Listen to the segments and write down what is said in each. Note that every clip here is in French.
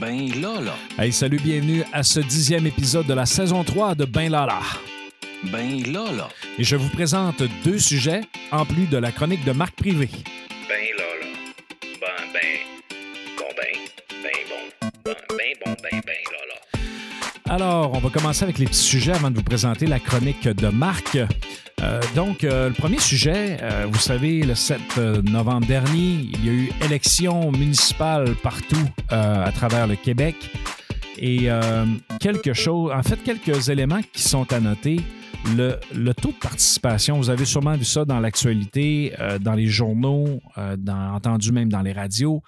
Ben là, là. Hey, salut, bienvenue à ce dixième épisode de la saison 3 de Ben Lala. Ben là, là. Et je vous présente deux sujets en plus de la chronique de Marc Privé. Ben là, là. Ben, ben. Bon, ben. Ben, bon. Ben, ben, bon, ben, ben, là, là. Alors, on va commencer avec les petits sujets avant de vous présenter la chronique de Marc. Euh, donc, euh, le premier sujet, euh, vous savez, le 7 novembre dernier, il y a eu élection municipale partout à travers le Québec. Et quelque chose, en fait, quelques éléments qui sont à noter. Le, taux de participation, vous avez sûrement vu ça dans l'actualité, dans les journaux, entendu même dans les radios,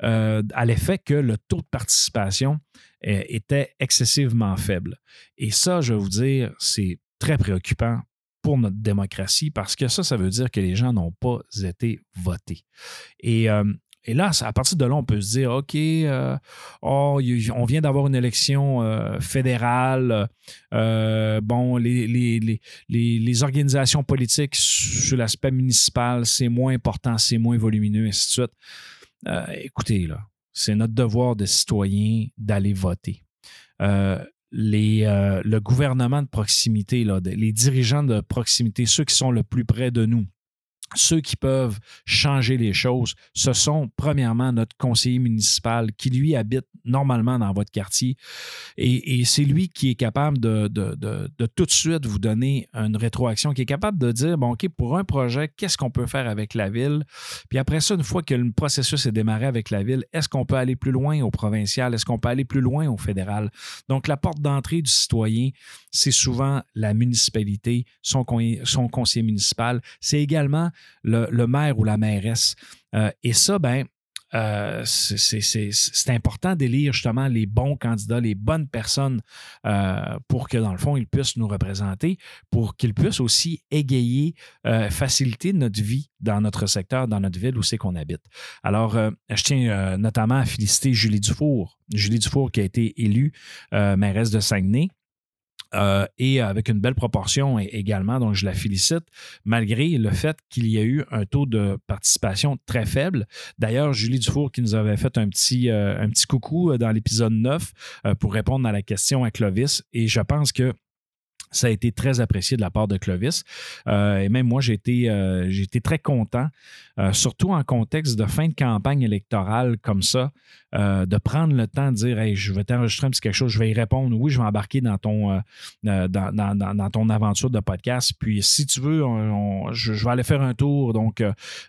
à l'effet que le taux de participation était excessivement faible. Et ça, je vais vous dire, c'est très préoccupant pour notre démocratie parce que ça, ça veut dire que les gens n'ont pas été votés. Et, euh, là, à partir de là, on peut se dire, OK, euh, oh, on vient d'avoir une élection euh, fédérale. bon, les, les, les, organisations politiques sur l'aspect municipal, c'est moins important, c'est moins volumineux, et ainsi de suite. écoutez, là, c'est notre devoir de citoyen d'aller voter les, euh, le gouvernement de proximité, là, les dirigeants de proximité, ceux qui sont le plus près de nous, ceux qui peuvent changer les choses, ce sont premièrement notre conseiller municipal qui, lui, habite normalement dans votre quartier. Et, c'est lui qui est capable de, de, tout de suite vous donner une rétroaction, qui est capable de dire, bon, OK, pour un projet, qu'est-ce qu'on peut faire avec la ville? Puis après ça, une fois que le processus est démarré avec la ville, est-ce qu'on peut aller plus loin au provincial? Est-ce qu'on peut aller plus loin au fédéral? Donc, la porte d'entrée du citoyen, c'est souvent la municipalité, son, son conseiller municipal. C'est également le, maire ou la mairesse. Euh, et ça, ben, euh, c'est important d'élire justement les bons candidats, les bonnes personnes euh, pour que, dans le fond, ils puissent nous représenter, pour qu'ils puissent aussi égayer, faciliter notre vie dans notre secteur, dans notre ville où c'est qu'on habite. Alors, je tiens notamment à féliciter Julie Dufour. Julie Dufour qui a été élue mairesse de Saguenay. Euh, et avec une belle proportion également, donc je la félicite, malgré le fait qu'il y a eu un taux de participation très faible. D'ailleurs, Julie Dufour qui nous avait fait un petit, euh, un petit coucou euh, dans l'épisode 9 pour répondre à la question à Clovis, et je pense que ça a été très apprécié de la part de Clovis. et même moi, j'ai été, été, très content, surtout en contexte de fin de campagne électorale comme ça, euh, de prendre le temps de dire hey, je vais t'enregistrer un petit quelque chose, je vais y répondre. Oui, je vais embarquer dans ton, euh, euh, aventure de podcast. Puis si tu veux, je, vais aller faire un tour. Donc,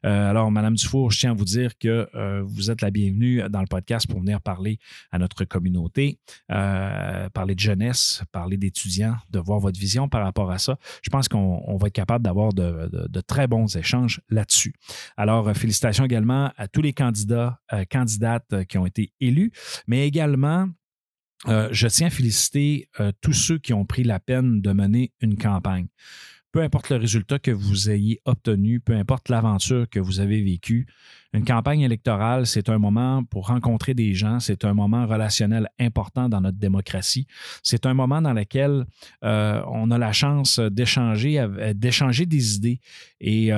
alors, Madame Dufour, je tiens à vous dire que vous êtes la bienvenue dans le podcast pour venir parler à notre communauté, parler de jeunesse, parler d'étudiants, de voir votre vision par rapport à ça. Je pense qu'on va être capable d'avoir de, de, très bons échanges là-dessus. Alors, félicitations également à tous les candidats, candidates qui ont été élus, mais également euh, je tiens à féliciter euh, tous ceux qui ont pris la peine de mener une campagne. Peu importe le résultat que vous ayez obtenu, peu importe l'aventure que vous avez vécue, une campagne électorale, c'est un moment pour rencontrer des gens, c'est un moment relationnel important dans notre démocratie. C'est un moment dans lequel euh, on a la chance d'échanger, d'échanger des idées et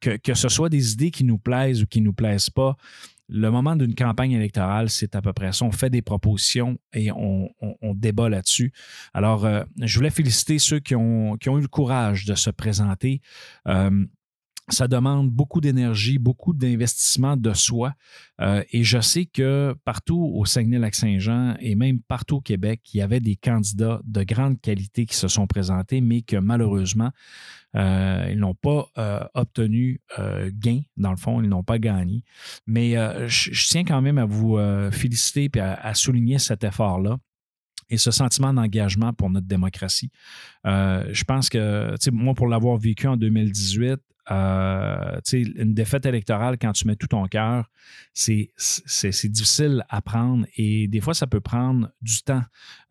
que, que, ce soit des idées qui nous plaisent ou qui ne nous plaisent pas le moment d'une campagne électorale, c'est à peu près ça. On fait des propositions et on, débat là-dessus. Alors, euh, je voulais féliciter ceux qui ont, eu le courage de se présenter. Euh, ça demande beaucoup d'énergie, beaucoup d'investissement de soi. Euh, et je sais que partout au Saguenay-Lac-Saint-Jean et même partout au Québec, il y avait des candidats de grande qualité qui se sont présentés, mais que malheureusement, euh, ils n'ont pas euh, obtenu gain, dans le fond, ils n'ont pas gagné. Mais je, tiens quand même à vous féliciter et à, souligner cet effort-là et ce sentiment d'engagement pour notre démocratie. je pense que, moi, pour l'avoir vécu en 2018, euh, une défaite électorale, quand tu mets tout ton cœur, c'est difficile à prendre et des fois, ça peut prendre du temps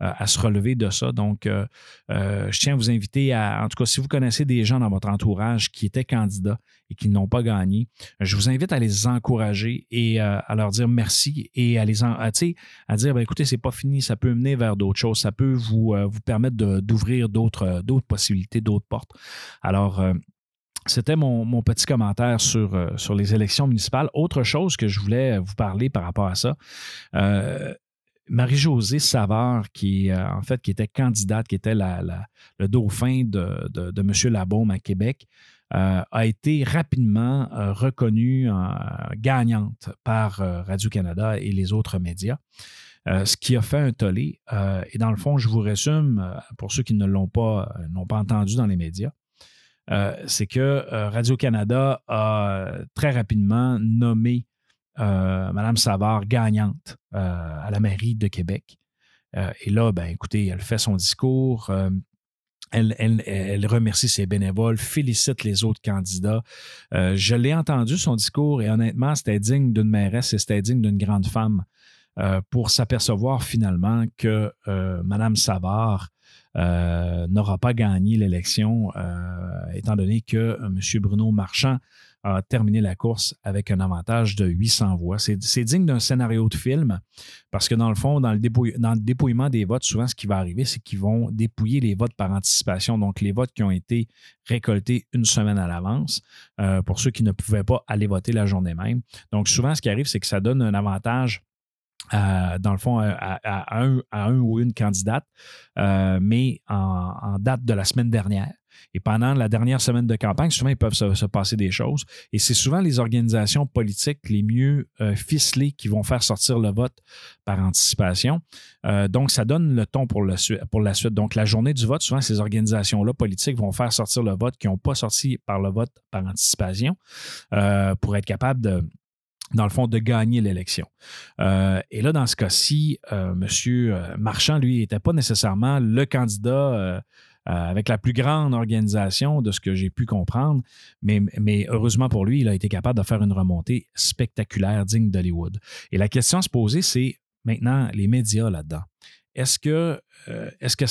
euh, à se relever de ça. Donc, euh, je tiens à vous inviter à, en tout cas, si vous connaissez des gens dans votre entourage qui étaient candidats et qui n'ont pas gagné, je vous invite à les encourager et à leur dire merci et à les à, à dire ben, écoutez, c'est pas fini, ça peut mener vers d'autres choses, ça peut vous, vous permettre d'ouvrir d'autres possibilités, d'autres portes. Alors, c'était mon, petit commentaire sur, euh, sur les élections municipales. Autre chose que je voulais vous parler par rapport à ça, euh, Marie-Josée Savard, qui en fait était candidate, qui était le dauphin de, M. Labaume à Québec, a été rapidement reconnue gagnante par Radio-Canada et les autres médias. ce qui a fait un tollé. et dans le fond, je vous résume, pour ceux qui ne l'ont pas entendu dans les médias, c'est que Radio-Canada a très rapidement nommé euh, Mme Savard gagnante euh, à la mairie de Québec. Euh, et là, ben, écoutez, elle fait son discours. Elle, remercie ses bénévoles, félicite les autres candidats. je l'ai entendu, son discours, et honnêtement, c'était digne d'une mairesse et c'était digne d'une grande femme pour s'apercevoir finalement que Mme Savard n'aura pas gagné l'élection, étant donné que M. Bruno Marchand a terminé la course avec un avantage de 800 voix. C'est digne d'un scénario de film parce que dans le fond, dans le, dépouillement des votes, souvent ce qui va arriver, c'est qu'ils vont dépouiller les votes par anticipation, donc les votes qui ont été récoltés une semaine à l'avance euh, pour ceux qui ne pouvaient pas aller voter la journée même. Donc souvent, ce qui arrive, c'est que ça donne un avantage euh, dans le fond, à, un, ou une candidate, euh, mais en, date de la semaine dernière. Et pendant la dernière semaine de campagne, souvent, il peuvent se, passer des choses. Et c'est souvent les organisations politiques les mieux euh, ficelées qui vont faire sortir le vote par anticipation. Euh, donc, ça donne le ton pour, pour la suite. Donc, la journée du vote, souvent, ces organisations-là politiques vont faire sortir le vote qui n'ont pas sorti par le vote par anticipation euh, pour être capable de dans le fond, de gagner l'élection. et là, dans ce cas-ci, M. Marchand, lui, n'était pas nécessairement le candidat euh, avec la plus grande organisation de ce que j'ai pu comprendre. Mais, mais, heureusement pour lui, il a été capable de faire une remontée spectaculaire, digne d'Hollywood. Et la question à se poser, c'est maintenant les médias là-dedans. Est-ce que, euh, est-ce que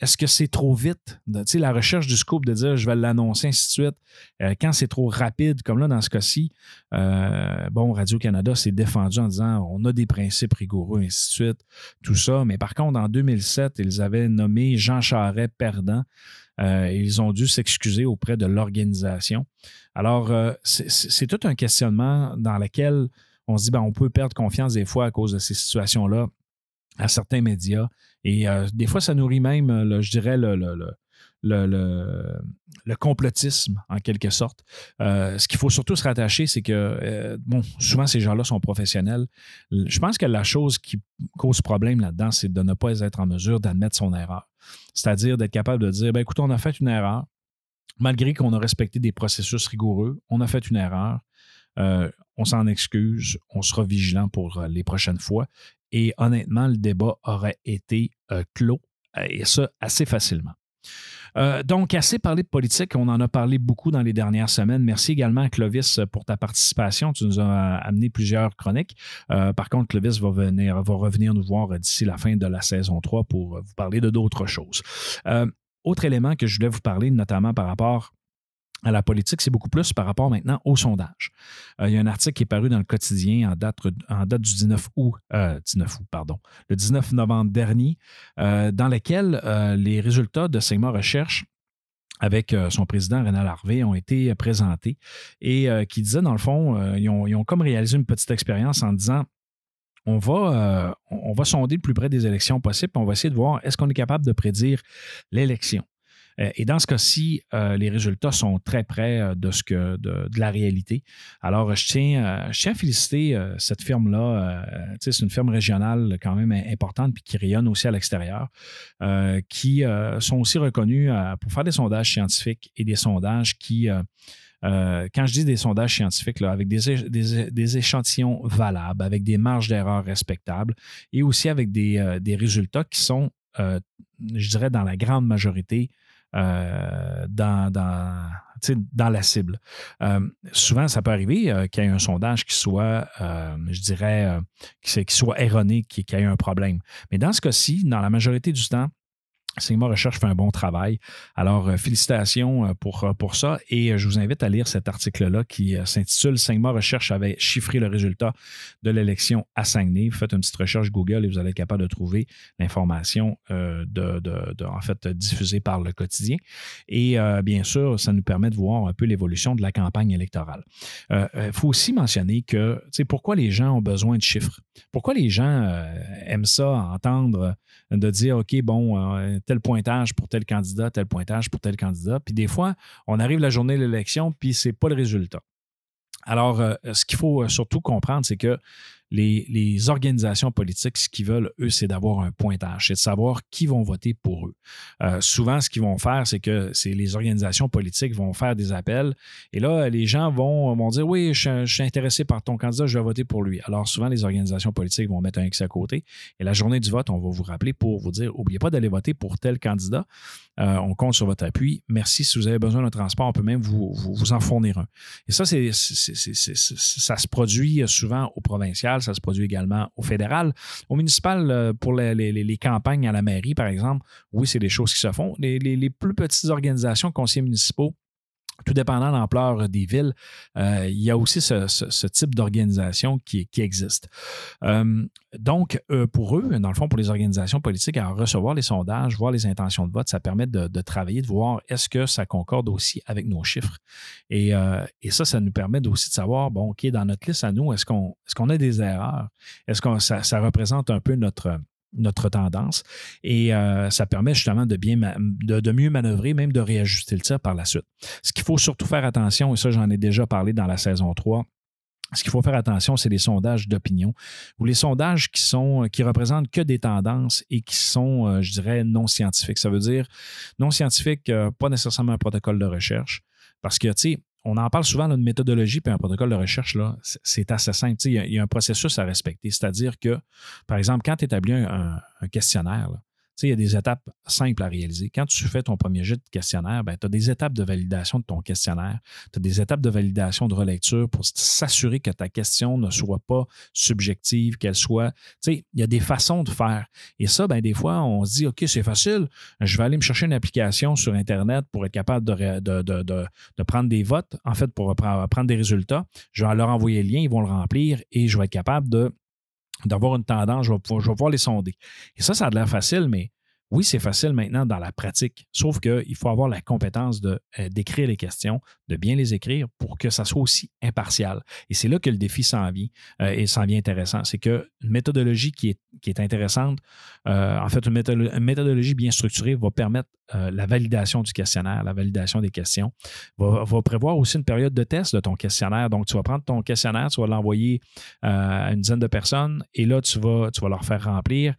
est-ce que c'est trop vite? Tu sais, la recherche du scoop de dire je vais l'annoncer, ainsi de suite. Euh, quand c'est trop rapide, comme là dans ce cas-ci, euh, bon, Radio-Canada s'est défendu en disant on a des principes rigoureux, ainsi de suite, tout ça. Mais par contre, en 2007, ils avaient nommé Jean Charest perdant. Euh, ils ont dû s'excuser auprès de l'organisation. Alors, c'est tout un questionnement dans lequel on se dit ben, on peut perdre confiance des fois à cause de ces situations-là à certains médias. Et euh, des fois, ça nourrit même, euh, je dirais, le, le, complotisme, en quelque sorte. Euh, ce qu'il faut surtout se rattacher, c'est que, bon, souvent, ces gens-là sont professionnels. Je pense que la chose qui cause problème là-dedans, c'est de ne pas être en mesure d'admettre son erreur. C'est-à-dire d'être capable de dire, ben, écoute, on a fait une erreur. Malgré qu'on a respecté des processus rigoureux, on a fait une erreur. On s'en excuse, on sera vigilant pour les prochaines fois. Et honnêtement, le débat aurait été euh, clos, euh, et ça assez facilement. Euh, donc, assez parlé de politique, on en a parlé beaucoup dans les dernières semaines. Merci également à Clovis pour ta participation. Tu nous as amené plusieurs chroniques. par contre, Clovis va, venir, va revenir nous voir d'ici la fin de la saison 3 pour vous parler de d'autres choses. autre élément que je voulais vous parler, notamment par rapport à la politique, c'est beaucoup plus par rapport maintenant au sondage. Euh, il y a un article qui est paru dans le quotidien en date, du 19 août, 19 euh, août, pardon, le 19 novembre dernier, euh, dans lequel les résultats de Sigma Recherche avec son président René Harvey ont été présentés et qui disait, dans le fond, ils ont, ils, ont, comme réalisé une petite expérience en disant on va, on va sonder le plus près des élections possibles, on va essayer de voir est-ce qu'on est capable de prédire l'élection. Euh, et dans ce cas-ci, euh, les résultats sont très près euh, de, ce que, de, la réalité. Alors, je tiens, je tiens à féliciter cette firme-là. c'est une firme régionale quand même importante puis qui rayonne aussi à l'extérieur, qui sont aussi reconnus pour faire des sondages scientifiques et des sondages qui... quand je dis des sondages scientifiques, avec des, échantillons valables, avec des marges d'erreur respectables et aussi avec des résultats qui sont, je dirais, dans la grande majorité euh, dans, dans, la cible. Euh, souvent, ça peut arriver euh, qu'il y ait un sondage qui soit, je dirais, qui, soit erroné, qu'il y ait un problème. Mais dans ce cas-ci, dans la majorité du temps, Sigma Recherche fait un bon travail. Alors, euh, félicitations euh, pour, euh, pour ça. Et je vous invite à lire cet article-là qui s'intitule Sigma Recherche avait chiffré le résultat de l'élection à Saguenay. Faites une petite recherche Google et vous allez être capable de trouver l'information de, de, en fait, diffusée par le quotidien. Et bien sûr, ça nous permet de voir un peu l'évolution de la campagne électorale. Il faut aussi mentionner que, tu sais, pourquoi les gens ont besoin de chiffres? Pourquoi les gens aiment ça, entendre, de dire, OK, bon, tel pointage pour tel candidat, tel pointage pour tel candidat. Puis des fois, on arrive la journée de l'élection, puis ce n'est pas le résultat. Alors, euh, ce qu'il faut euh, surtout comprendre, c'est que les, organisations politiques, ce qu'ils veulent, eux, c'est d'avoir un pointage, c'est de savoir qui vont voter pour eux. Euh, souvent, ce qu'ils vont faire, c'est que les organisations politiques vont faire des appels et là, les gens vont, vont dire Oui, je, suis intéressé par ton candidat, je vais voter pour lui. Alors, souvent, les organisations politiques vont mettre un X à côté et la journée du vote, on va vous rappeler pour vous dire N'oubliez pas d'aller voter pour tel candidat. Euh, on compte sur votre appui. Merci. Si vous avez besoin d'un transport, on peut même vous, en fournir un. Et ça, ça se produit souvent au provincial ça se produit également au fédéral. Au municipal, euh, pour les, campagnes à la mairie, par exemple, oui, c'est des choses qui se font. Les, les plus petites organisations, conseillers municipaux, tout dépendant de l'ampleur des villes, euh, il y a aussi ce, type d'organisation qui, existe. Euh, donc, euh, pour eux, dans le fond, pour les organisations politiques, à recevoir les sondages, voir les intentions de vote, ça permet de, travailler, de voir est-ce que ça concorde aussi avec nos chiffres. Et, ça, ça nous permet aussi de savoir, bon, OK, dans notre liste à nous, est-ce qu'on est qu'on a des erreurs? Est-ce que ça représente un peu notre notre tendance. Et euh, ça permet justement de, bien de, mieux manœuvrer, même de réajuster le tir par la suite. Ce qu'il faut surtout faire attention, et ça j'en ai déjà parlé dans la saison 3, ce qu'il faut faire attention, c'est les sondages d'opinion ou les sondages qui sont qui représentent que des tendances et qui sont, euh, je dirais, non scientifiques. Ça veut dire non scientifique, euh, pas nécessairement un protocole de recherche. Parce que, tu sais, on en parle souvent d'une méthodologie puis un protocole de recherche, là, c'est assez simple. Il y, a, un processus à respecter. C'est-à-dire que, par exemple, quand tu établis un, un questionnaire, il y a des étapes simples à réaliser. Quand tu fais ton premier jet de questionnaire, ben, tu as des étapes de validation de ton questionnaire. Tu as des étapes de validation de relecture pour s'assurer que ta question ne soit pas subjective, qu'elle soit. Il y a des façons de faire. Et ça, ben, des fois, on se dit OK, c'est facile, je vais aller me chercher une application sur Internet pour être capable de, de, prendre des votes, en fait, pour prendre des résultats. Je vais leur envoyer le lien, ils vont le remplir et je vais être capable de d'avoir une tendance, je vais, pouvoir, les sonder. Et ça, ça a l'air facile, mais oui, c'est facile maintenant dans la pratique, sauf qu'il faut avoir la compétence euh, d'écrire les questions, de bien les écrire pour que ça soit aussi impartial. Et c'est là que le défi s'en vient euh, et s'en vient intéressant. C'est qu'une méthodologie qui est, qui est intéressante, euh, en fait, une, méthodologie bien structurée va permettre la validation du questionnaire, la validation des questions, va, va, prévoir aussi une période de test de ton questionnaire. Donc, tu vas prendre ton questionnaire, tu vas l'envoyer à une dizaine de personnes et là, tu vas, tu leur faire remplir,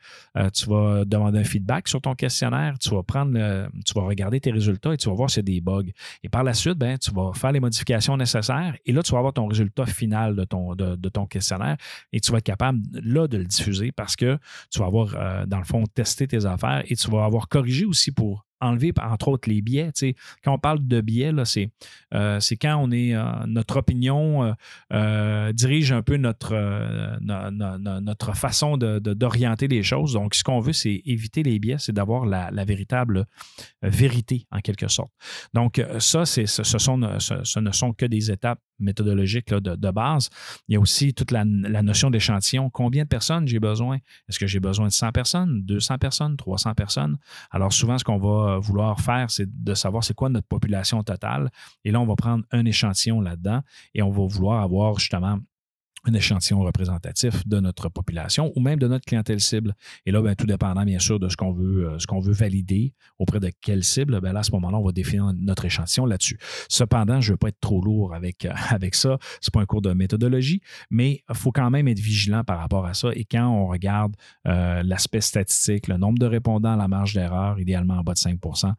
tu vas demander un feedback sur ton questionnaire, tu vas regarder tes résultats et tu vas voir s'il y des bugs. Et par la suite, ben, tu vas faire les modifications nécessaires et là, tu vas avoir ton résultat final de ton, de, ton questionnaire et tu vas être capable là de le diffuser parce que tu vas avoir, euh, dans le fond, testé tes affaires et tu vas avoir corrigé aussi pour enlever, entre autres, les biais. Quand on parle de biais, euh, c'est, quand on est, euh, notre opinion euh, dirige un peu notre, notre façon d'orienter les choses. Donc, ce qu'on veut, c'est éviter les biais, c'est d'avoir la, véritable vérité, en quelque sorte. Donc, ça, ce, sont, ce, ne sont que des étapes méthodologiques de, base. Il y a aussi toute la, la notion d'échantillon. Combien de personnes j'ai besoin? Est-ce que j'ai besoin de 100 personnes, 200 personnes, 300 personnes? Alors, souvent, ce qu'on va vouloir faire, c'est de savoir c'est quoi notre population totale. Et là, on va prendre un échantillon là-dedans et on va vouloir avoir justement un échantillon représentatif de notre population ou même de notre clientèle cible. Et là, bien, tout dépendant, bien sûr, de ce qu'on veut, euh, veut valider auprès de quelle cible, bien là, à ce moment-là, on va définir notre échantillon là-dessus. Cependant, je ne veux pas être trop lourd avec, euh, avec ça. Ce n'est pas un cours de méthodologie, mais il faut quand même être vigilant par rapport à ça. Et quand on regarde euh, l'aspect statistique, le nombre de répondants la marge d'erreur, idéalement en bas de 5%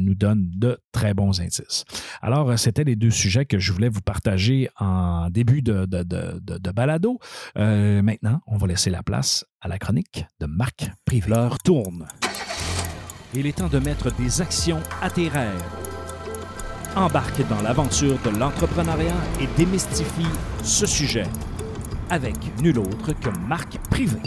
nous donne de très bons indices. Alors, c'était les deux sujets que je voulais vous partager en début de, balado. Euh, maintenant, on va laisser la place à la chronique de Marc Privé. L'heure tourne. Il est temps de mettre des actions à tes rêves. Embarque dans l'aventure de l'entrepreneuriat et démystifie ce sujet avec nul autre que Marc Privé.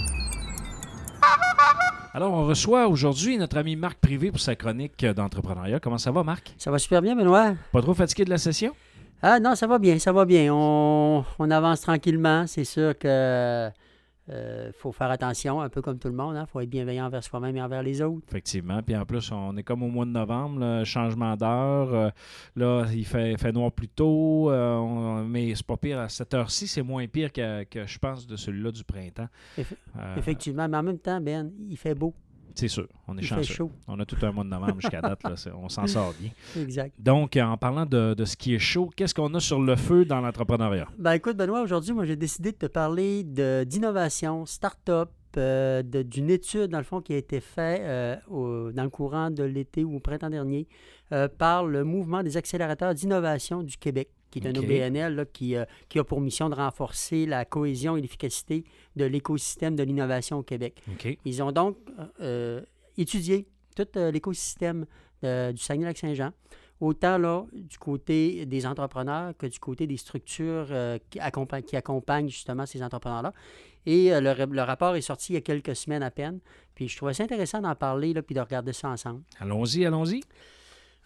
Alors, on reçoit aujourd'hui notre ami Marc Privé pour sa chronique d'entrepreneuriat. Comment ça va, Marc? Ça va super bien, Benoît. Pas trop fatigué de la session? Ah non, ça va bien, ça va bien. On, on avance tranquillement. C'est sûr que euh, faut faire attention, un peu comme tout le monde. Il hein. faut être bienveillant envers soi-même et envers les autres. Effectivement. Puis en plus, on est comme au mois de novembre, changement d'heure. Euh, là, il fait, fait, noir plus tôt. Euh, mais c'est pas pire. À cette heure-ci, c'est moins pire que, que, je pense de celui-là du printemps. Effectivement. Mais en même temps, Ben, il fait beau. C'est sûr, on est chanceux. On a tout un mois de novembre jusqu'à date, on s'en sort bien. Exact. Donc, en parlant de, ce qui est chaud, qu'est-ce qu'on a sur le feu dans l'entrepreneuriat? Ben écoute, Benoît, aujourd'hui, moi, j'ai décidé de te parler d'innovation, start-up, euh, d'une étude, dans le fond, qui a été faite euh, dans le courant de l'été ou au printemps dernier euh, par le mouvement des accélérateurs d'innovation du Québec qui est un OBNL qui, qui, a pour mission de renforcer la cohésion et l'efficacité de l'écosystème de l'innovation au Québec. Ils ont donc étudié tout l'écosystème du Saguenay-Lac-Saint-Jean, autant là, du côté des entrepreneurs que du côté des structures qui, accompagnent, qui accompagnent justement ces entrepreneurs-là. Et euh, le, rapport est sorti il y a quelques semaines à peine. Puis je trouvais ça intéressant d'en parler, là, puis de regarder ça ensemble. Allons-y, allons-y.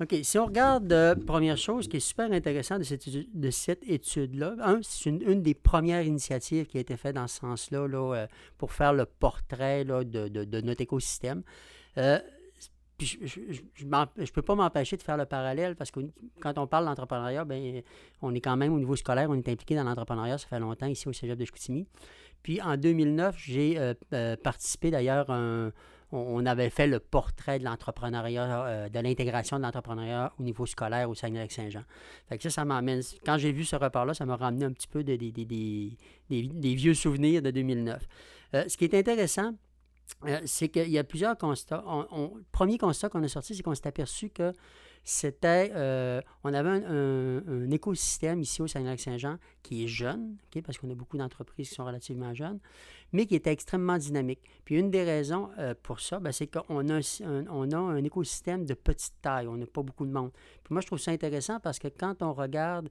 OK. Si on regarde, euh, première chose qui est super intéressant de cette, de cette étude-là, un, c'est une, des premières initiatives qui a été faite dans ce sens-là là, euh, pour faire le portrait de, notre écosystème je ne peux pas m'empêcher de faire le parallèle parce que quand on parle d'entrepreneuriat, ben, on est quand même au niveau scolaire, on est impliqué dans l'entrepreneuriat, ça fait longtemps ici au Cégep de Chicoutimi. Puis en 2009, j'ai euh, euh, participé d'ailleurs, on, avait fait le portrait de l'entrepreneuriat, euh, de l'intégration de l'entrepreneuriat au niveau scolaire au Saguenay-Lac-Saint-Jean. Ça, ça m'emmène, quand j'ai vu ce report-là, ça m'a ramené un petit peu des, vieux souvenirs de 2009. ce qui est intéressant, euh, c'est qu'il y a plusieurs constats. le premier constat qu'on a sorti, c'est qu'on s'est aperçu que c'était, euh, on avait un, écosystème ici au Saguenay-Lac-Saint-Jean qui est jeune, parce qu'on a beaucoup d'entreprises qui sont relativement jeunes, mais qui était extrêmement dynamique. Puis une des raisons euh, pour ça, ben, c'est qu'on a un, on a un écosystème de petite taille, on n'a pas beaucoup de monde. Puis moi, je trouve ça intéressant parce que quand on regarde,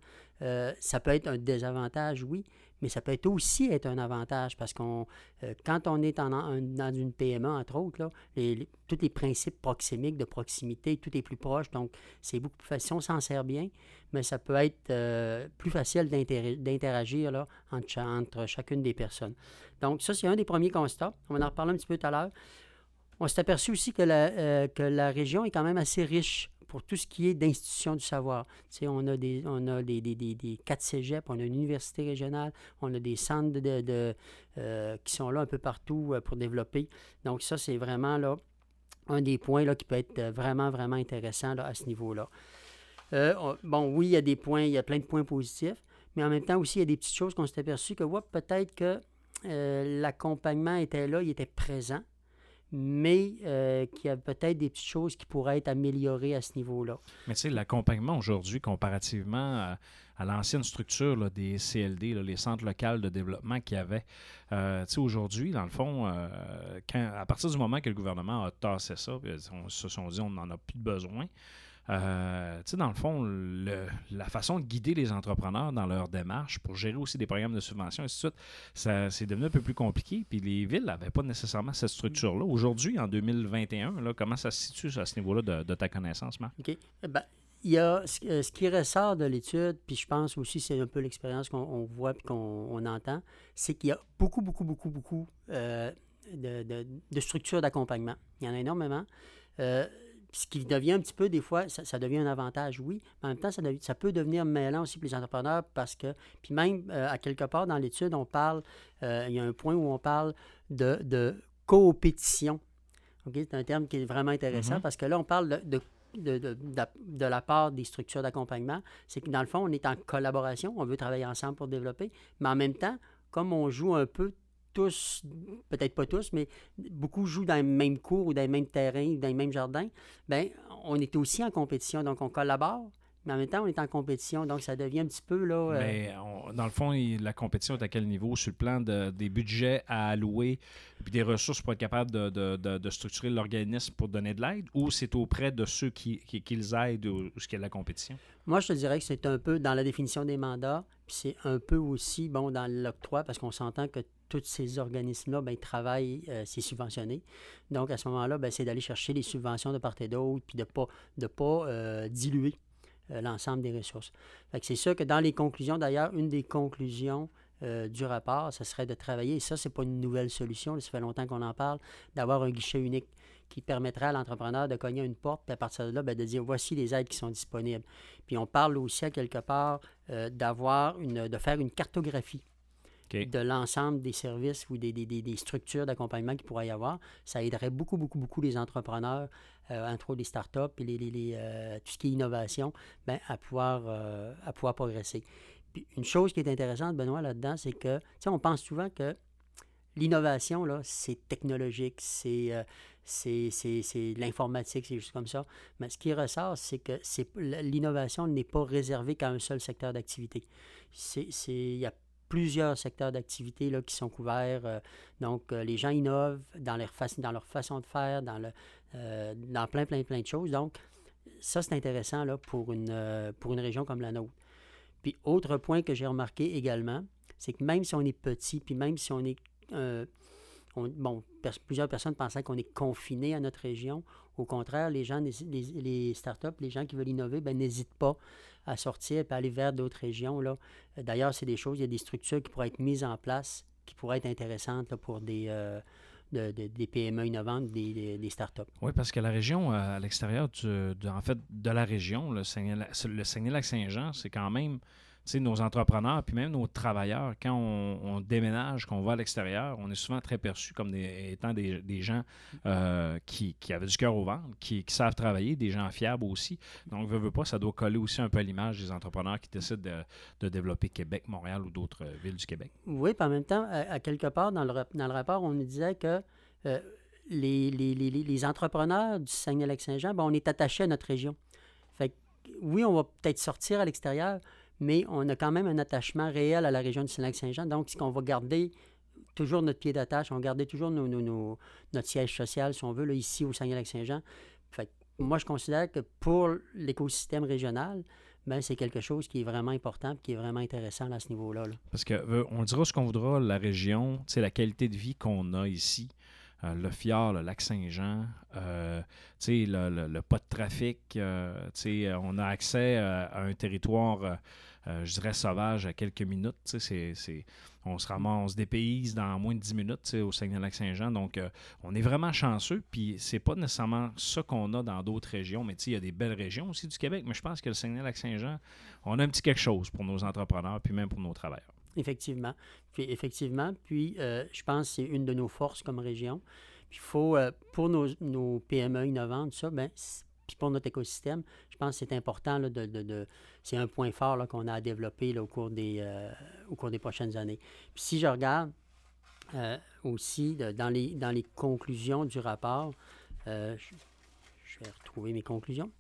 ça peut être un désavantage, oui, mais ça peut aussi être un avantage parce qu'on, euh, quand on est en, dans une PME, entre autres, là, les, tous les principes proxémiques de proximité, tout est plus proche, donc c'est beaucoup plus facile, on s'en sert bien, mais ça peut être euh, plus facile d'interagir entre, chacune des personnes. Donc ça, c'est un des premiers constats. On va en reparler un petit peu tout à l'heure. On s'est aperçu aussi que la, euh, que la région est quand même assez riche pour tout ce qui est d'institutions du savoir. Tu sais, on a des, on a des, des, des, quatre cégeps, on a une université régionale, on a des centres de, euh, qui sont là un peu partout euh, pour développer. Donc ça, c'est vraiment là un des points là, qui peut être euh, vraiment, vraiment intéressant là, à ce niveau-là. bon, oui, il y a des points, il y a plein de points positifs, mais en même temps aussi, il y a des petites choses qu'on s'est aperçu que ouais, peut-être que l'accompagnement était là, il était présent, mais euh, qu'il y a peut-être des petites choses qui pourraient être améliorées à ce niveau-là. Mais tu sais, l'accompagnement aujourd'hui, comparativement à, l'ancienne structure des CLD, les centres locaux de développement qu'il y avait, euh, tu sais, aujourd'hui, dans le fond, euh, à partir du moment que le gouvernement a tassé ça, on se sont dit on n'en a plus besoin, euh, tu sais, dans le fond, la façon de guider les entrepreneurs dans leur démarche pour gérer aussi des programmes de subvention, et ainsi de ça, c'est devenu un peu plus compliqué. Puis les villes n'avaient pas nécessairement cette structure-là. Aujourd'hui, en 2021, là, comment ça se situe à ce niveau-là de, ta connaissance, Marc? OK. Eh ben, il y a ce, qui ressort de l'étude, puis je pense aussi c'est un peu l'expérience qu'on voit et qu'on entend, c'est qu'il y a beaucoup, beaucoup, beaucoup, beaucoup euh, de, structures d'accompagnement. Il y en a énormément. Euh, ce qui devient un petit peu, des fois, ça, devient un avantage, oui, mais en même temps, ça, ça, peut devenir mêlant aussi pour les entrepreneurs parce que, puis même euh, à quelque part dans l'étude, on parle, euh, il y a un point où on parle de, de coopétition. C'est un terme qui est vraiment intéressant mm-hmm. parce que là, on parle de, de de, de, la part des structures d'accompagnement, c'est que dans le fond, on est en collaboration, on veut travailler ensemble pour développer, mais en même temps, comme on joue un peu tous, peut-être pas tous, mais beaucoup jouent dans le même cours ou dans le même terrain ou dans le même jardin, bien, on est aussi en compétition. Donc, on collabore, mais en même temps, on est en compétition. Donc, ça devient un petit peu là. Euh, mais dans le fond, la compétition est à quel niveau? Sur le plan des budgets à allouer et des ressources pour être capable de, structurer l'organisme pour donner de l'aide ou c'est auprès de ceux qui, qui, les aident ou, ce qui est la compétition? Moi, je te dirais que c'est un peu dans la définition des mandats, puis c'est un peu aussi, bon, dans l'octroi, parce qu'on s'entend que tous ces organismes-là, ben, ils travaillent, euh, c'est subventionné. Donc, à ce moment-là, ben, c'est d'aller chercher les subventions de part et d'autre, puis de ne pas, de pas euh, diluer euh, l'ensemble des ressources. c'est sûr que dans les conclusions, d'ailleurs, une des conclusions du rapport, ce serait de travailler, et ça, ce n'est pas une nouvelle solution, ça fait longtemps qu'on en parle, d'avoir un guichet unique qui permettrait à l'entrepreneur de cogner une porte, puis à partir de là, ben, de dire voici les aides qui sont disponibles. Puis on parle aussi à quelque part d'avoir une, de faire une cartographie de l'ensemble des services ou des, des, structures d'accompagnement qu'il pourrait y avoir. Ça aiderait beaucoup, beaucoup, beaucoup les entrepreneurs, euh, entre autres les startups et les, les euh, tout ce qui est innovation, ben, à, pouvoir, euh, à pouvoir progresser. Puis une chose qui est intéressante, Benoît, là-dedans, c'est que, on pense souvent que l'innovation, là, c'est technologique, c'est c'est, l'informatique, c'est juste comme ça. Mais ce qui ressort, c'est que c'est, l'innovation n'est pas réservée qu'à un seul secteur d'activité. Il y a plusieurs secteurs d'activité qui sont couverts. Euh, donc, euh, les gens innovent dans leur, dans leur façon de faire, dans, le, euh, dans plein, plein, plein de choses. Donc, ça, c'est intéressant là, pour, une, pour une région comme la nôtre. Puis, autre point que j'ai remarqué également, c'est que même si on est petit, puis même si on est bon, plusieurs personnes pensaient qu'on est confiné à notre région. Au contraire, les gens, les, startups, les gens qui veulent innover, ben, n'hésitent pas à sortir et à aller vers d'autres régions. Là. D'ailleurs, c'est des choses, il y a des structures qui pourraient être mises en place, qui pourraient être intéressantes pour des, euh, des PME innovantes, des, des, startups. Oui, parce que la région, euh, à l'extérieur de, en fait, de la région, le Saguenay-Lac-Saint-Jean, c'est quand même nos entrepreneurs, puis même nos travailleurs, quand on, déménage, qu'on va à l'extérieur, on est souvent très perçu comme étant des, gens euh, qui, avaient du cœur au ventre, qui, savent travailler, des gens fiables aussi. Donc, veut, veut pas, ça doit coller aussi un peu à l'image des entrepreneurs qui décident de, développer Québec, Montréal ou d'autres euh, villes du Québec. Oui, puis en même temps, à, quelque part, dans le, dans le rapport, on nous disait que euh, les, les, entrepreneurs du Saguenay-Lac-Saint-Jean, ben, on est attaché à notre région. Fait oui, on va peut-être sortir à l'extérieur, mais on a quand même un attachement réel à la région du Saguenay-Saint-Jean. Donc, ce qu'on va garder toujours notre pied d'attache, on va garder toujours nos, notre siège social, si on veut, là, ici au Saguenay-Lac-Saint-Jean. moi, je considère que pour l'écosystème régional, ben, c'est quelque chose qui est vraiment important qui est vraiment intéressant à ce niveau-là. Parce que euh, dira ce qu'on voudra, la région, c'est la qualité de vie qu'on a ici. Euh, le fjord, le lac Saint-Jean, euh, le, le, pas de trafic, on a accès à un territoire euh, je dirais sauvage à quelques minutes. C'est, on, se ramasse, on se dépayse dans moins de 10 minutes au Saguenay-Lac-Saint-Jean. Donc, euh, on est vraiment chanceux. Puis, c'est pas nécessairement ça qu'on a dans d'autres régions. Mais il y a des belles régions aussi du Québec. Mais je pense que le Saguenay-Lac-Saint-Jean, on a un petit quelque chose pour nos entrepreneurs, puis même pour nos travailleurs. Effectivement. Puis, effectivement. Puis, euh, je pense que c'est une de nos forces comme région. Puis, faut, pour nos, nos, PME innovantes, ça, ben, pour notre écosystème, je pense que c'est important, de, de, c'est un point fort qu'on a à développer au, cours des, euh, au cours des prochaines années. Puis si je regarde euh, aussi dans, les, dans les conclusions du rapport, euh, je, vais retrouver mes conclusions.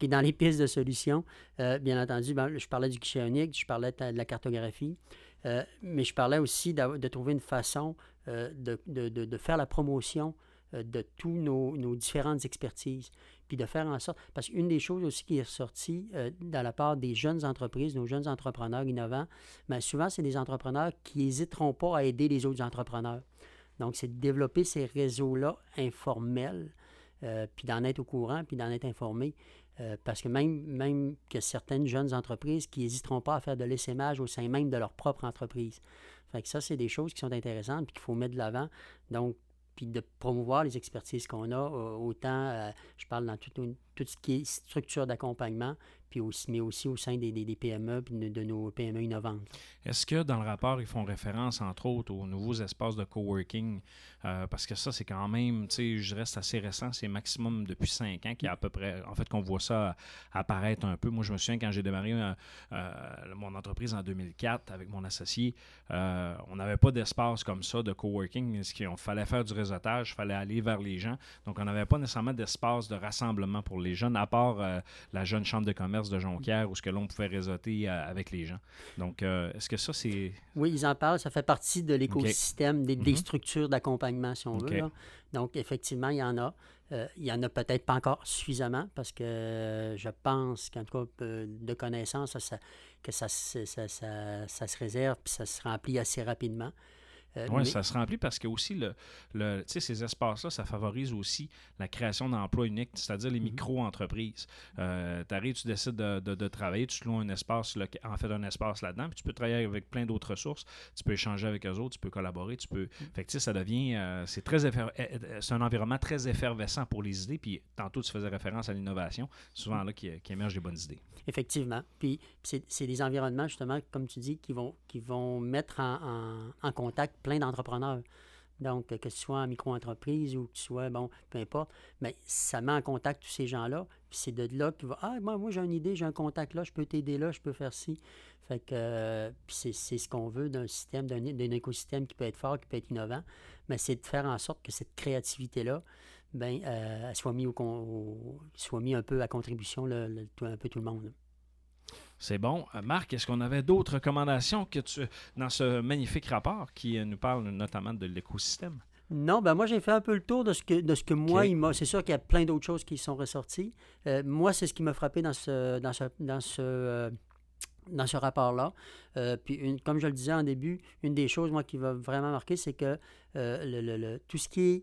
dans les pistes de solutions, bien entendu, ben, je parlais du guichet unique, je parlais de la cartographie, mais je parlais aussi de, trouver une façon de, de, faire la promotion de tous nos, nos, différentes expertises puis de faire en sorte, parce qu'une des choses aussi qui est ressortie euh, dans la part des jeunes entreprises, nos jeunes entrepreneurs innovants, mais ben, souvent, c'est des entrepreneurs qui n'hésiteront pas à aider les autres entrepreneurs. Donc, c'est de développer ces réseaux-là informels, euh, puis d'en être au courant, puis d'en être informé. Euh, parce que même, même que certaines jeunes entreprises qui n'hésiteront pas à faire de l'essaimage au sein même de leur propre entreprise. Fait que ça, c'est des choses qui sont intéressantes puis qu'il faut mettre de l'avant. Donc, de promouvoir les expertises qu'on a, euh, autant, euh, je parle dans tout, tout, ce qui est structure d'accompagnement, puis aussi, mais aussi au sein des, des, PME de, de, nos PME innovantes. Est-ce que dans le rapport, ils font référence, entre autres, aux nouveaux espaces de coworking? Euh, parce que ça, c'est quand même, tu sais, je reste assez récent, c'est maximum depuis cinq ans qu'il y a à peu près, en fait, qu'on voit ça apparaître un peu. Moi, je me souviens quand j'ai démarré euh, euh, mon entreprise en 2004 avec mon associé, on n'avait pas d'espace comme ça de coworking. Il fallait faire du réseautage, il fallait aller vers les gens. Donc, on n'avait pas nécessairement d'espace de rassemblement pour les jeunes, à part la jeune chambre de commerce de Jonquière où ce que l'on pouvait réseauter avec les gens. Donc, est-ce que ça, c'est... Oui, ils en parlent. Ça fait partie de l'écosystème, des, des, mm-hmm. structures d'accompagnement si on veut. Donc, effectivement, il y en a. Euh, il y en a peut-être pas encore suffisamment parce que euh, je pense qu'en tout cas, euh, de connaissance, ça, que ça, ça, ça, se réserve puis ça se remplit assez rapidement. Euh, oui, ça se remplit parce que aussi, le, le ces espaces-là, ça favorise aussi la création d'emplois uniques, c'est-à-dire les mhm. micro-entreprises. Euh, tu arrives, tu décides de, travailler, tu te loues un espace, en fait, un espace là-dedans, puis tu peux travailler avec plein d'autres ressources, tu peux échanger avec eux autres, tu peux collaborer, tu peux... Mhm. Fait que, ça devient... Euh, c'est très c'est un environnement très effervescent pour les idées, puis tantôt, tu faisais référence à l'innovation, souvent là, qui, qui émerge des bonnes idées. Effectivement. Puis, c'est des environnements, justement, comme tu dis, qui vont, qui vont mettre en, en contact plein d'entrepreneurs. Donc, que ce soit en micro-entreprise ou que ce soit, bon, peu importe, mais ça met en contact tous ces gens-là. Puis c'est de là qu'il va Ah, moi, moi j'ai une idée, j'ai un contact là, je peux t'aider là, je peux faire ci. Fait que euh, c'est ce qu'on veut d'un système, d'un écosystème qui peut être fort, qui peut être innovant. Mais c'est de faire en sorte que cette créativité-là, ben, euh, soit, mise mis un peu à contribution, un peu tout le monde. C'est bon. Euh, Marc, est-ce qu'on avait d'autres recommandations que tu, dans ce magnifique rapport qui euh, nous parle notamment de l'écosystème? Non, ben moi j'ai fait un peu le tour de ce que, de ce que moi, il m'a. C'est sûr qu'il y a plein d'autres choses qui sont ressorties. Euh, moi, c'est ce qui m'a frappé dans ce, dans ce, dans ce, dans ce rapport-là. puis, une, comme je le disais en début, une des choses, moi, qui va vraiment marquer, c'est que le, le, tout ce qui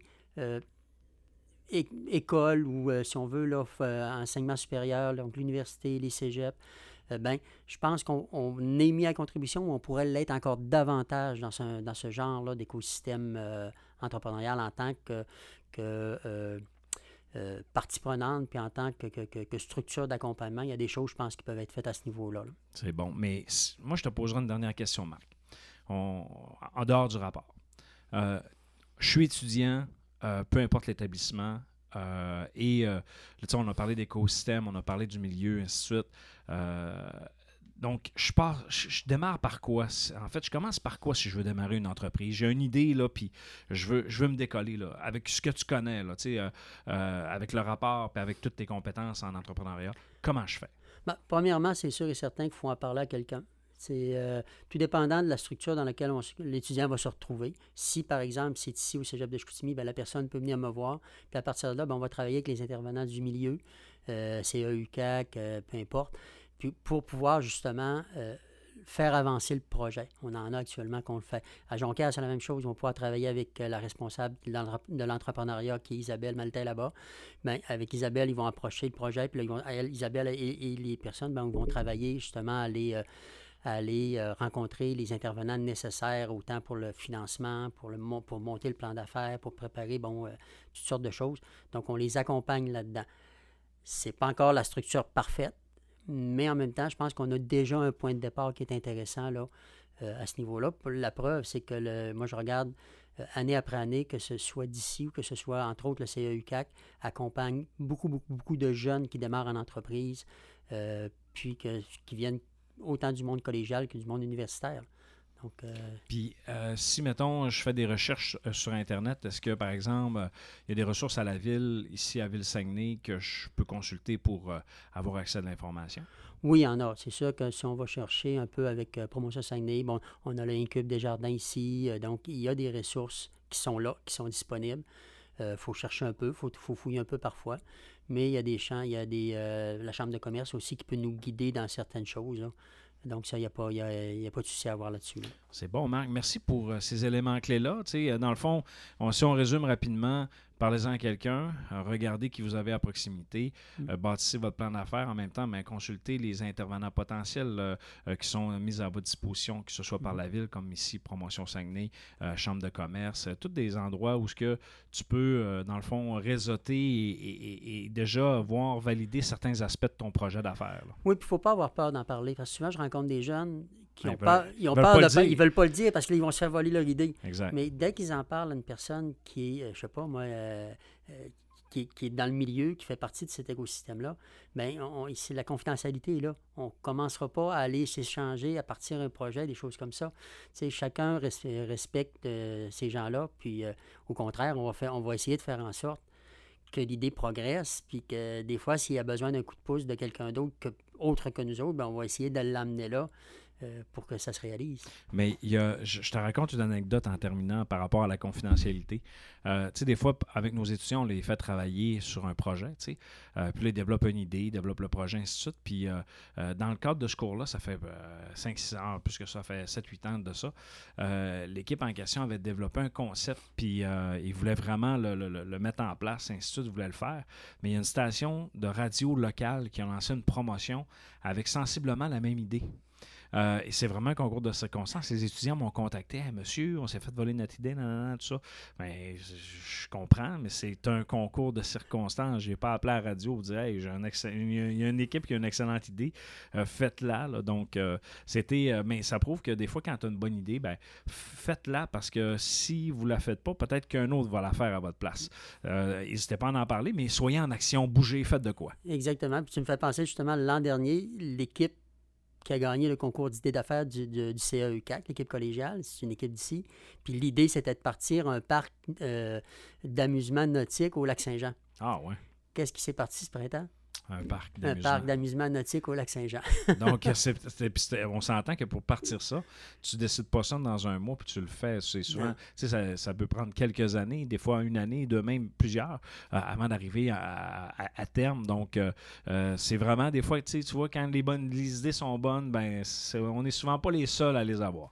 est école ou, si on veut, là, enseignement supérieur, donc l'université, les cégeps, ben, je pense qu'on est mis à contribution, on pourrait l'être encore davantage dans ce, dans ce genre d'écosystème euh, entrepreneurial en tant que, euh, partie prenante, puis en tant que, structure d'accompagnement. Il y a des choses, je pense, qui peuvent être faites à ce niveau-là. C'est bon. Mais moi, je te poserai une dernière question, Marc. en dehors du rapport. je suis étudiant, peu importe l'établissement, euh, et euh, on a parlé d'écosystème, on a parlé du milieu, ainsi de suite. Euh, donc, je, pars, je, démarre par quoi? En fait, je commence par quoi si je veux démarrer une entreprise? J'ai une idée, là, puis je veux, je veux me décoller, là, avec ce que tu connais, là, avec le rapport, puis avec toutes tes compétences en entrepreneuriat. Comment je fais? Ben, premièrement, c'est sûr et certain qu'il faut en parler à quelqu'un. C'est euh, tout dépendant de la structure dans laquelle l'étudiant va se retrouver. Si, par exemple, c'est ici au cégep de Chicoutimi, bien, la personne peut venir me voir. Puis à partir de là, bien, on va travailler avec les intervenants du milieu, euh, CAUCAC, euh, peu importe, puis pour pouvoir justement euh, faire avancer le projet. On en a actuellement qu'on le fait. À Jonquière, c'est la même chose. On va pouvoir travailler avec la responsable de l'entrepreneuriat qui est Isabelle Maltais là-bas. Bien, avec Isabelle, ils vont approcher le projet. Puis là, Isabelle et, les personnes bien, vont travailler justement à les aller euh, rencontrer les intervenants nécessaires, autant pour le financement, pour, le, pour monter le plan d'affaires, pour préparer bon, euh, toutes sortes de choses. Donc, on les accompagne là-dedans. Ce n'est pas encore la structure parfaite, mais en même temps, je pense qu'on a déjà un point de départ qui est intéressant là, euh, à ce niveau-là. La preuve, c'est que le, moi, je regarde année après année, que ce soit d'ici ou que ce soit, entre autres, le CEUCAC, accompagne beaucoup, beaucoup, beaucoup de jeunes qui démarrent en entreprise, puis que, qui viennent autant du monde collégial que du monde universitaire. Donc, euh, Puis, euh, si, mettons, je fais des recherches euh, sur Internet, est-ce que, par exemple, il y a des ressources à la ville, ici à Ville-Saguenay, que je peux consulter pour avoir accès à l'information? Oui, il y en a. C'est sûr que si on va chercher un peu avec Promotion Saguenay, bon, on a l'Incube des Jardins ici, donc il y a des ressources qui sont là, qui sont disponibles. Il faut chercher un peu, il faut, faut, fouiller un peu parfois. Mais il y a des champs, il y a des, euh, la Chambre de commerce aussi qui peut nous guider dans certaines choses. Donc, ça, il n'y a, pas, a pas de souci à avoir là-dessus. C'est bon, Marc. Merci pour euh, ces éléments clés-là. Euh, dans le fond, si on résume rapidement, Parlez-en à quelqu'un, euh, regardez qui vous avez à proximité, mm. euh, bâtissez votre plan d'affaires en même temps, mais consultez les intervenants potentiels euh, qui sont mis à votre disposition, que ce soit par mm. la ville, comme ici, Promotion Saguenay, Chambre de commerce, tous des endroits où ce que tu peux, dans le fond, réseauter et, déjà voir valider certains aspects de ton projet d'affaires. Oui, puis il ne faut pas avoir peur d'en parler, parce que souvent, je rencontre des jeunes qui ont, ils ont peur de ils veulent pas le dire parce qu'ils vont se faire voler leur idée. Mais dès qu'ils en parlent à une personne qui est, euh, je sais pas moi, euh, euh, qui, est dans le milieu, qui fait partie de cet écosystème-là, bien, c'est la confidentialité là. On ne commencera pas à aller s'échanger à partir d'un projet, des choses comme ça. sais, chacun respecte ces gens-là, puis au contraire, on va, faire, on va essayer de faire en sorte que l'idée progresse, puis que des fois, s'il y a besoin d'un coup de pouce de quelqu'un d'autre que, autre que nous autres, bien, on va essayer de l'amener là euh, pour que ça se réalise. Mais il y a, je, te raconte une anecdote en terminant par rapport à la confidentialité. Euh, tu sais, des fois, avec nos étudiants, on les fait travailler sur un projet, tu sais. Euh, puis ils développent une idée, ils développent le projet, ainsi de suite. Puis dans le cadre de ce cours-là, ça fait 5-6 ans, plus que ça, fait 7-8 ans de ça, l'équipe en question avait développé un concept, puis ils voulaient vraiment le, le, mettre en place, ainsi de suite, ils voulaient le faire. Mais il y a une station de radio locale qui a lancé une promotion avec sensiblement la même idée. Euh, et c'est vraiment un concours de circonstances. Les étudiants m'ont contacté Monsieur, on s'est fait voler notre idée, nan, tout ça. Ben, je, comprends, mais c'est un concours de circonstances. Je n'ai pas appelé à la radio pour dire hey, j'ai un il y a une équipe qui a une excellente idée, euh, faites-la. Donc, euh, c'était. mais ça prouve que des fois, quand tu as une bonne idée, ben, faites-la parce que si vous ne la faites pas, peut-être qu'un autre va la faire à votre place. N'hésitez pas à en parler, mais soyez en action, bougez, faites de quoi. Exactement. Puis tu me fais penser justement l'an dernier, l'équipe qui a gagné le concours d'idées d'affaires du, du, CAE4, l'équipe collégiale. C'est une équipe d'ici. Puis l'idée, c'était de partir un parc euh, d'amusement nautique au lac Saint-Jean. Ah ouais. Qu'est-ce qui s'est parti ce printemps? Un parc d'amusement. Un parc d'amusement nautique au lac Saint-Jean. Donc, on s'entend que pour partir ça, tu décides pas ça dans un mois puis tu le fais. C'est souvent, ça, ça, peut prendre quelques années, des fois une année, de même plusieurs, euh, avant d'arriver à, terme. Donc, euh, euh, c'est vraiment des fois, tu vois, quand les, bonnes, les idées sont bonnes, ben, on n'est souvent pas les seuls à les avoir.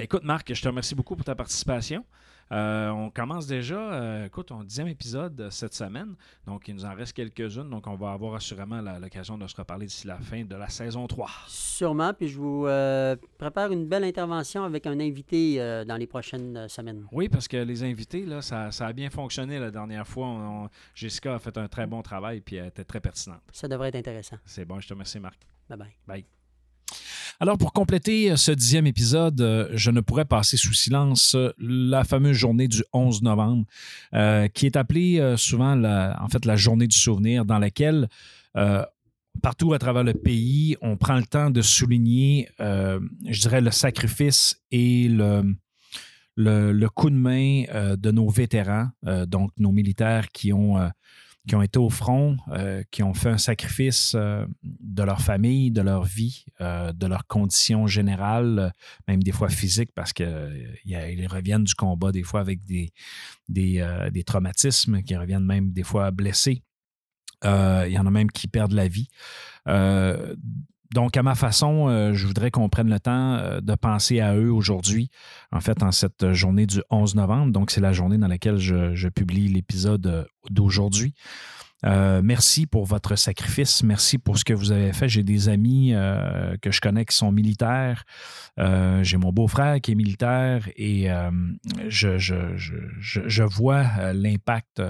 écoute, Marc, je te remercie beaucoup pour ta participation. Euh, on commence déjà, euh, écoute, on dixième épisode cette semaine. Donc, il nous en reste quelques-unes. Donc, on va avoir assurément l'occasion de se reparler d'ici la fin de la saison 3. Sûrement. Puis, je vous euh, prépare une belle intervention avec un invité dans les prochaines semaines. Oui, parce que les invités, là, ça, a bien fonctionné la dernière fois. Jessica a fait un très bon travail puis elle était très pertinente. Ça devrait être intéressant. C'est bon. Je te remercie, Marc. Bye bye. Bye. Alors, pour compléter euh, ce dixième épisode, euh, je ne pourrais passer sous silence euh, la fameuse journée du 11 novembre, qui est appelée souvent, la, en fait, la journée du souvenir, dans laquelle, partout à travers le pays, on prend le temps de souligner, je dirais, le sacrifice et le, le, coup de main de nos vétérans, donc nos militaires qui ont qui ont été au front, euh, qui ont fait un sacrifice euh, de leur famille, de leur vie, euh, de leurs conditions générales, même des fois physiques, parce qu'ils reviennent du combat des fois avec des, traumatismes, qui reviennent même des fois blessés. Il y en a même qui perdent la vie. Donc, à ma façon, euh, je voudrais qu'on prenne le temps euh, de penser à eux aujourd'hui, en fait, en cette journée du 11 novembre. Donc, c'est la journée dans laquelle je, publie l'épisode euh, d'aujourd'hui. merci pour votre sacrifice. Merci pour ce que vous avez fait. J'ai des amis que je connais qui sont militaires. J'ai mon beau-frère qui est militaire et je, je, vois l'impact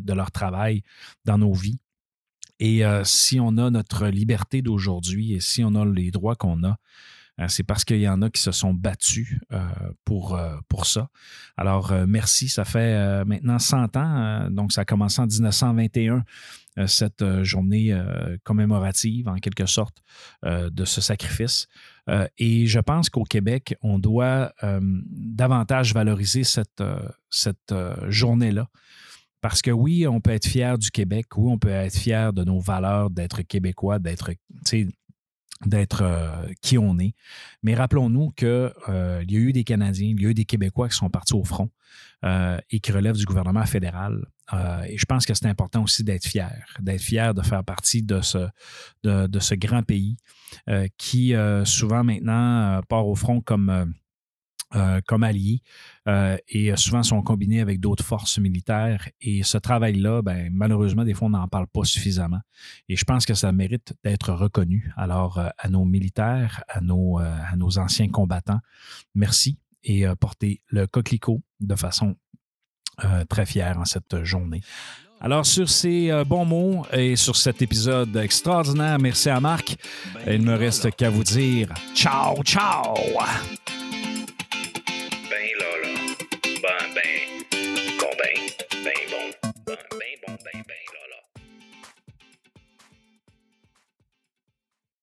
de leur travail dans nos vies. Et euh, si on a notre liberté d'aujourd'hui et si on a les droits qu'on a, euh, c'est parce qu'il y en a qui se sont battus euh, pour, pour ça. Alors, merci. Ça fait maintenant 100 ans. donc, ça a commencé en 1921, cette journée commémorative, en quelque sorte, de ce sacrifice. et je pense qu'au Québec, on doit davantage valoriser cette, cette journée-là. Parce que oui, on peut être fier du Québec, oui, on peut être fier de nos valeurs, d'être québécois, d'être d'être euh, qui on est. Mais rappelons-nous qu'il euh, y a eu des Canadiens, il y a eu des Québécois qui sont partis au front euh, et qui relèvent du gouvernement fédéral. et je pense que c'est important aussi d'être fier, d'être fier de faire partie de ce, de, de ce grand pays qui souvent maintenant part au front comme euh, comme alliés euh, et souvent sont combinés avec d'autres forces militaires. Et ce travail-là, ben, malheureusement, des fois, on n'en parle pas suffisamment. Et je pense que ça mérite d'être reconnu. Alors, euh, à nos militaires, à nos, à nos anciens combattants, merci et portez le coquelicot de façon très fière en cette journée. Alors, sur ces bons mots et sur cet épisode extraordinaire, merci à Marc. Il ne me reste qu'à vous dire ciao, ciao!